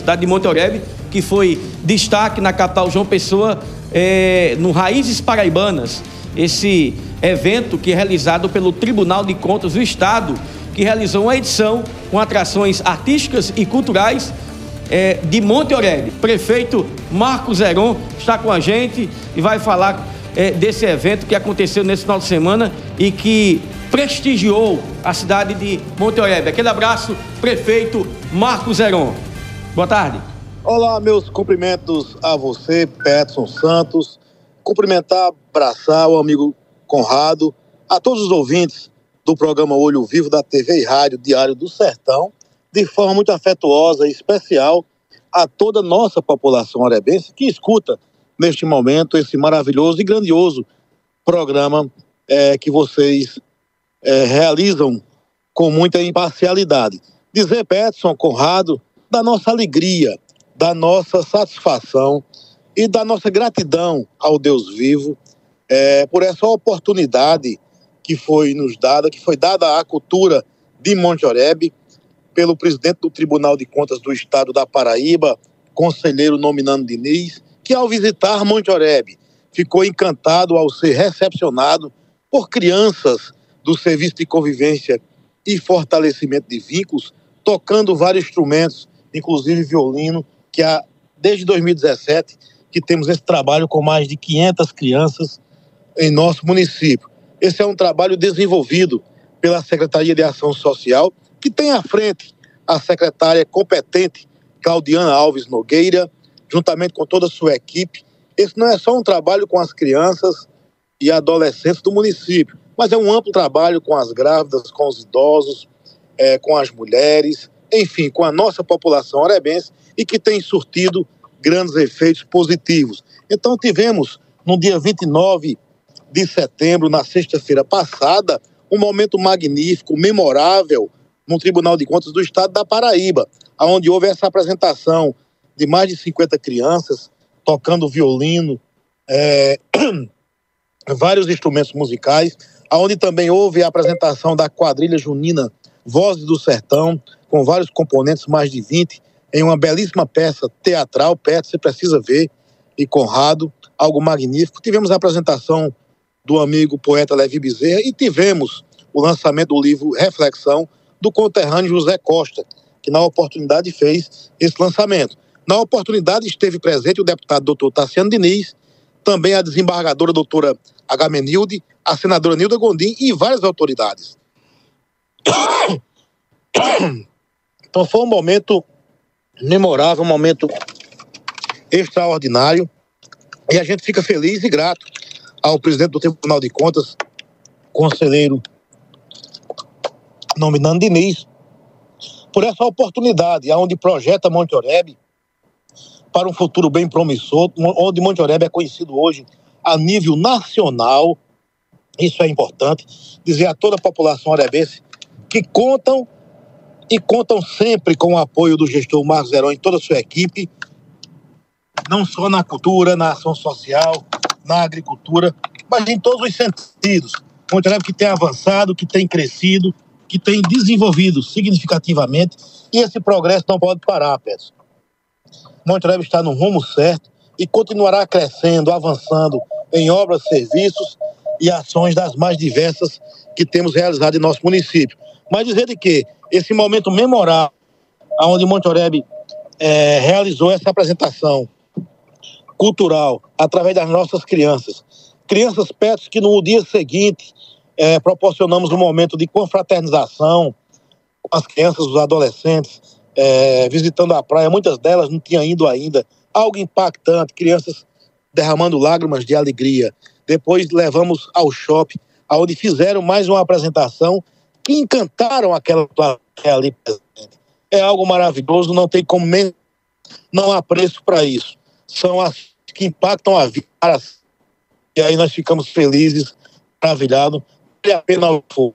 cidade de Monte Oreb, que foi destaque na capital João Pessoa, é, no Raízes Paraibanas. Esse evento que é realizado pelo Tribunal de Contas do Estado, que realizou uma edição com atrações artísticas e culturais é, de Monte Oreb. Prefeito Marcos Heron está com a gente e vai falar é, desse evento que aconteceu nesse final de semana e que prestigiou a cidade de Monte Oreb. Aquele abraço, prefeito Marcos Heron. Boa tarde. Olá, meus cumprimentos a você, Peterson Santos. Cumprimentar, abraçar o amigo Conrado, a todos os ouvintes do programa Olho Vivo da TV e Rádio Diário do Sertão, de forma muito afetuosa e especial a toda a nossa população arebense que escuta neste momento esse maravilhoso e grandioso programa é, que vocês é, realizam com muita imparcialidade. Dizer, Peterson, Conrado, da nossa alegria, da nossa satisfação e da nossa gratidão ao Deus vivo é, por essa oportunidade que foi nos dada, que foi dada à cultura de Monte Oreb pelo presidente do Tribunal de Contas do Estado da Paraíba, conselheiro nominando Diniz, que ao visitar Monte Oreb ficou encantado ao ser recepcionado por crianças do Serviço de Convivência e Fortalecimento de Vínculos, tocando vários instrumentos, inclusive violino, que há desde 2017 que temos esse trabalho com mais de 500 crianças em nosso município. Esse é um trabalho desenvolvido pela Secretaria de Ação Social, que tem à frente a secretária competente Claudiana Alves Nogueira, juntamente com toda a sua equipe. Esse não é só um trabalho com as crianças e adolescentes do município, mas é um amplo trabalho com as grávidas, com os idosos, é, com as mulheres, enfim, com a nossa população arebense e que tem surtido grandes efeitos positivos. Então, tivemos no dia 29 de setembro, na sexta-feira passada, um momento magnífico, memorável, no Tribunal de Contas do Estado da Paraíba, onde houve essa apresentação de mais de 50 crianças tocando violino, é, vários instrumentos musicais, onde também houve a apresentação da quadrilha junina Vozes do Sertão, com vários componentes, mais de 20, em uma belíssima peça teatral, perto, você precisa ver, e Conrado, algo magnífico. Tivemos a apresentação do amigo poeta Levi Bezerra e tivemos o lançamento do livro Reflexão do conterrâneo José Costa, que na oportunidade fez esse lançamento. Na oportunidade esteve presente o deputado doutor Tassiano Diniz, também a desembargadora doutora Agamenilde, a senadora Nilda Gondim e várias autoridades. Então foi um momento memorável, um momento extraordinário. E a gente fica feliz e grato ao presidente do Tribunal de Contas, conselheiro nominando Diniz, por essa oportunidade, onde projeta Monte Oreb para um futuro bem promissor, onde Monte Oreb é conhecido hoje a nível nacional. Isso é importante. Dizer a toda a população orebense que contam e contam sempre com o apoio do gestor Marcos Herói e toda a sua equipe, não só na cultura, na ação social, na agricultura, mas em todos os sentidos. Monte Oreb que tem avançado, que tem crescido, que tem desenvolvido significativamente e esse progresso não pode parar, Pedro. Monterrey está no rumo certo e continuará crescendo, avançando em obras, serviços e ações das mais diversas que temos realizado em nosso município. Mas dizer de que esse momento memorável, onde Monterrey é, realizou essa apresentação cultural através das nossas crianças, crianças perto que no dia seguinte é, proporcionamos um momento de confraternização com as crianças, os adolescentes, é, visitando a praia. Muitas delas não tinham ido ainda. Algo impactante, crianças derramando lágrimas de alegria. Depois levamos ao shopping, onde fizeram mais uma apresentação que encantaram aquela plateia ali presente. É algo maravilhoso, não tem como nem, não há preço para isso. São as que impactam a vida. E aí nós ficamos felizes, maravilhados vale a pena o fogo.